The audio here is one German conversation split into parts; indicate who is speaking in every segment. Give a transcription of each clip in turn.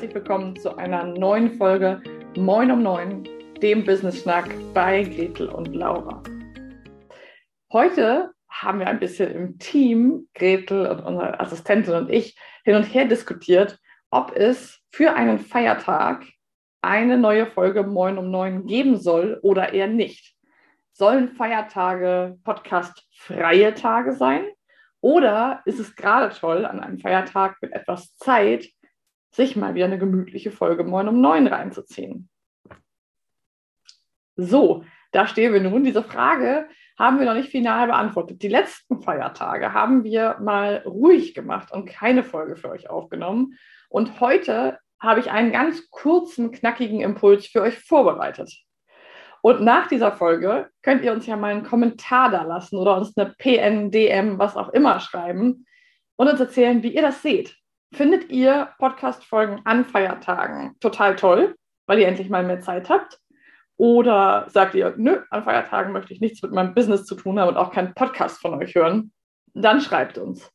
Speaker 1: herzlich willkommen zu einer neuen Folge Moin um Neun, dem Business Schnack bei Gretel und Laura. Heute haben wir ein bisschen im Team, Gretel und unsere Assistentin und ich, hin und her diskutiert, ob es für einen Feiertag eine neue Folge Moin um Neun geben soll oder eher nicht. Sollen Feiertage Podcast-freie Tage sein? Oder ist es gerade toll, an einem Feiertag mit etwas Zeit sich mal wieder eine gemütliche Folge Moin um neun reinzuziehen? So, da stehen wir nun. Diese Frage haben wir noch nicht final beantwortet. Die letzten Feiertage haben wir mal ruhig gemacht und keine Folge für euch aufgenommen. Und heute habe ich einen ganz kurzen, knackigen Impuls für euch vorbereitet. Und nach dieser Folge könnt ihr uns ja mal einen Kommentar da lassen oder uns eine PN, DM, was auch immer schreiben und uns erzählen, wie ihr das seht. Findet ihr Podcast-Folgen an Feiertagen total toll, weil ihr endlich mal mehr Zeit habt? Oder sagt ihr, nö, an Feiertagen möchte ich nichts mit meinem Business zu tun haben und auch keinen Podcast von euch hören? Dann schreibt uns.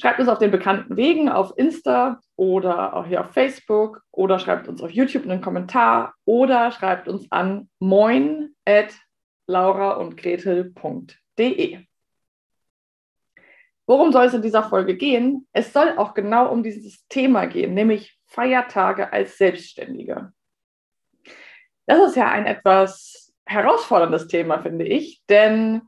Speaker 1: Schreibt uns auf den bekannten Wegen auf Insta oder auch hier auf Facebook oder schreibt uns auf YouTube einen Kommentar oder schreibt uns an moin at lauraundgretel.de. Worum soll es in dieser Folge gehen? Es soll auch genau um dieses Thema gehen, nämlich Feiertage als Selbstständige. Das ist ja ein etwas herausforderndes Thema, finde ich, denn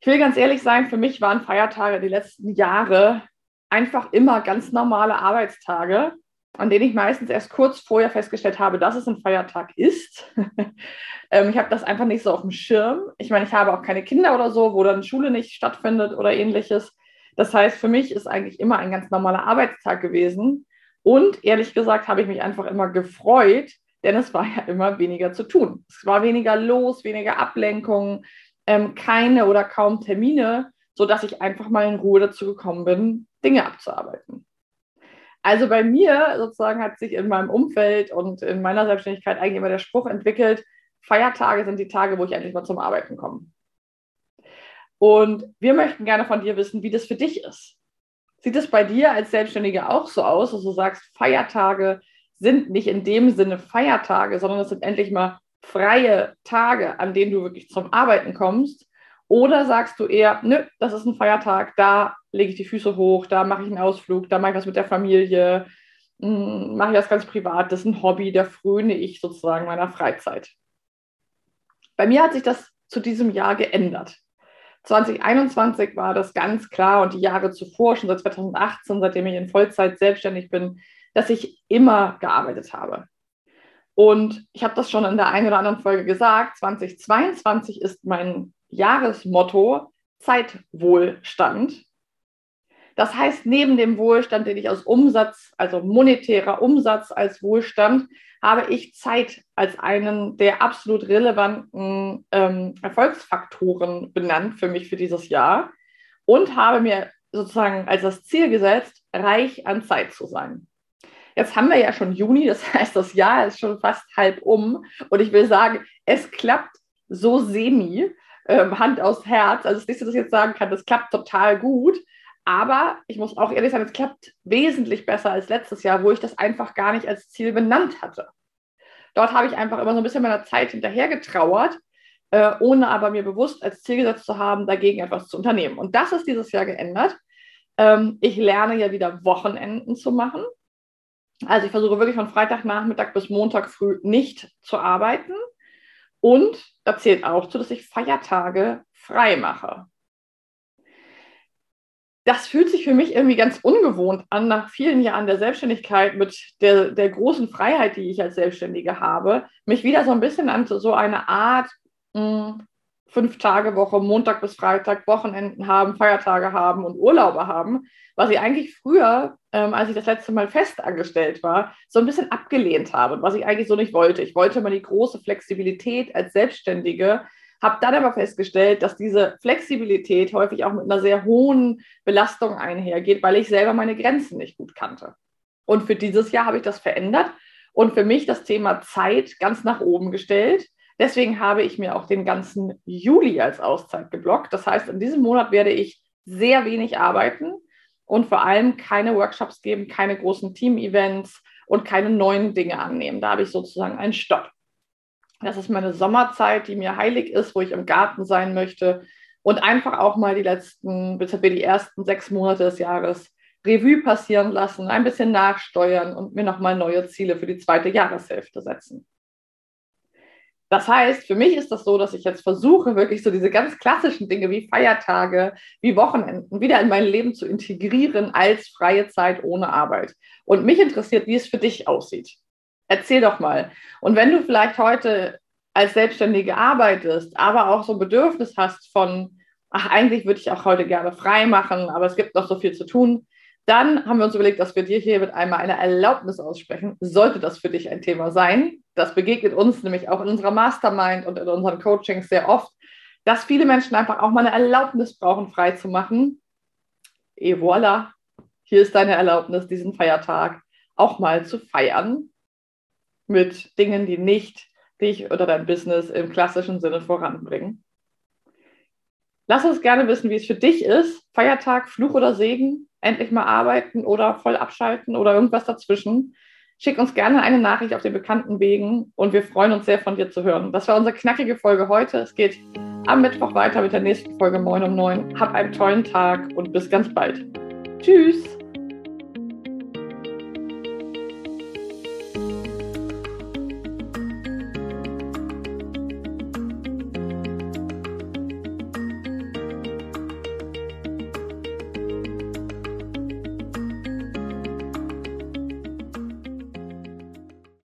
Speaker 1: ich will ganz ehrlich sein, für mich waren Feiertage die letzten Jahre einfach immer ganz normale Arbeitstage, an denen ich meistens erst kurz vorher festgestellt habe, dass es ein Feiertag ist. ähm, ich habe das einfach nicht so auf dem Schirm. Ich meine, ich habe auch keine Kinder oder so, wo dann Schule nicht stattfindet oder ähnliches. Das heißt, für mich ist eigentlich immer ein ganz normaler Arbeitstag gewesen. Und ehrlich gesagt habe ich mich einfach immer gefreut, denn es war ja immer weniger zu tun. Es war weniger los, weniger Ablenkung ähm, keine oder kaum Termine, sodass ich einfach mal in Ruhe dazu gekommen bin, Dinge abzuarbeiten. Also bei mir sozusagen hat sich in meinem Umfeld und in meiner Selbstständigkeit eigentlich immer der Spruch entwickelt, Feiertage sind die Tage, wo ich endlich mal zum Arbeiten komme. Und wir möchten gerne von dir wissen, wie das für dich ist. Sieht es bei dir als Selbstständige auch so aus, dass du sagst, Feiertage sind nicht in dem Sinne Feiertage, sondern es sind endlich mal freie Tage, an denen du wirklich zum Arbeiten kommst? Oder sagst du eher, nö, das ist ein Feiertag, da lege ich die Füße hoch, da mache ich einen Ausflug, da mache ich was mit der Familie, hm, mache ich das ganz privat, das ist ein Hobby, da fröne ich sozusagen meiner Freizeit. Bei mir hat sich das zu diesem Jahr geändert. 2021 war das ganz klar und die Jahre zuvor, schon seit 2018, seitdem ich in Vollzeit selbstständig bin, dass ich immer gearbeitet habe. Und ich habe das schon in der einen oder anderen Folge gesagt, 2022 ist mein Jahresmotto Zeitwohlstand. Das heißt, neben dem Wohlstand, den ich aus Umsatz, also monetärer Umsatz als Wohlstand, habe ich Zeit als einen der absolut relevanten ähm, Erfolgsfaktoren benannt für mich für dieses Jahr und habe mir sozusagen als das Ziel gesetzt, reich an Zeit zu sein. Jetzt haben wir ja schon Juni, das heißt, das Jahr ist schon fast halb um. Und ich will sagen, es klappt so semi, ähm, Hand aufs Herz. Also das nächste, was ich jetzt sagen kann, das klappt total gut. Aber ich muss auch ehrlich sagen, es klappt wesentlich besser als letztes Jahr, wo ich das einfach gar nicht als Ziel benannt hatte. Dort habe ich einfach immer so ein bisschen meiner Zeit hinterhergetrauert, äh, ohne aber mir bewusst als Ziel gesetzt zu haben, dagegen etwas zu unternehmen. Und das ist dieses Jahr geändert. Ähm, ich lerne ja wieder Wochenenden zu machen. Also ich versuche wirklich von Freitagnachmittag bis Montag früh nicht zu arbeiten. Und da zählt auch zu, dass ich Feiertage frei mache. Das fühlt sich für mich irgendwie ganz ungewohnt an, nach vielen Jahren der Selbstständigkeit mit der, der großen Freiheit, die ich als Selbstständige habe, mich wieder so ein bisschen an so eine Art mh, hm, fünf Tage Woche, Montag bis Freitag, Wochenenden haben, Feiertage haben und Urlaube haben, was ich eigentlich früher, ähm, als ich das letzte Mal festangestellt war, so ein bisschen abgelehnt habe, was ich eigentlich so nicht wollte. Ich wollte immer die große Flexibilität als Selbstständige, habe dann aber festgestellt, dass diese Flexibilität häufig auch mit einer sehr hohen Belastung einhergeht, weil ich selber meine Grenzen nicht gut kannte. Und für dieses Jahr habe ich das verändert und für mich das Thema Zeit ganz nach oben gestellt. Deswegen habe ich mir auch den ganzen Juli als Auszeit geblockt. Das heißt, in diesem Monat werde ich sehr wenig arbeiten und vor allem keine Workshops geben, keine großen Team-Events und keine neuen Dinge annehmen. Da habe ich sozusagen einen Stopp. Das ist meine Sommerzeit, die mir heilig ist, wo ich im Garten sein möchte und einfach auch mal die letzten, bis die ersten sechs Monate des Jahres Revue passieren lassen, ein bisschen nachsteuern und mir nochmal neue Ziele für die zweite Jahreshälfte setzen. Das heißt, für mich ist das so, dass ich jetzt versuche, wirklich so diese ganz klassischen Dinge wie Feiertage, wie Wochenenden wieder in mein Leben zu integrieren als freie Zeit ohne Arbeit. Und mich interessiert, wie es für dich aussieht. Erzähl doch mal. Und wenn du vielleicht heute als Selbstständige arbeitest, aber auch so ein Bedürfnis hast von, ach, eigentlich würde ich auch heute gerne frei machen, aber es gibt noch so viel zu tun, dann haben wir uns überlegt, dass wir dir hier mit einmal eine Erlaubnis aussprechen. Sollte das für dich ein Thema sein? Das begegnet uns nämlich auch in unserer Mastermind und in unseren Coachings sehr oft, dass viele Menschen einfach auch mal eine Erlaubnis brauchen, frei zu machen. Et voilà, hier ist deine Erlaubnis, diesen Feiertag auch mal zu feiern mit Dingen, die nicht dich oder dein Business im klassischen Sinne voranbringen. Lass uns gerne wissen, wie es für dich ist. Feiertag, Fluch oder Segen, endlich mal arbeiten oder voll abschalten oder irgendwas dazwischen. Schick uns gerne eine Nachricht auf den bekannten Wegen und wir freuen uns sehr von dir zu hören. Das war unsere knackige Folge heute. Es geht am Mittwoch weiter mit der nächsten Folge Moin um 9. Hab einen tollen Tag und bis ganz bald. Tschüss!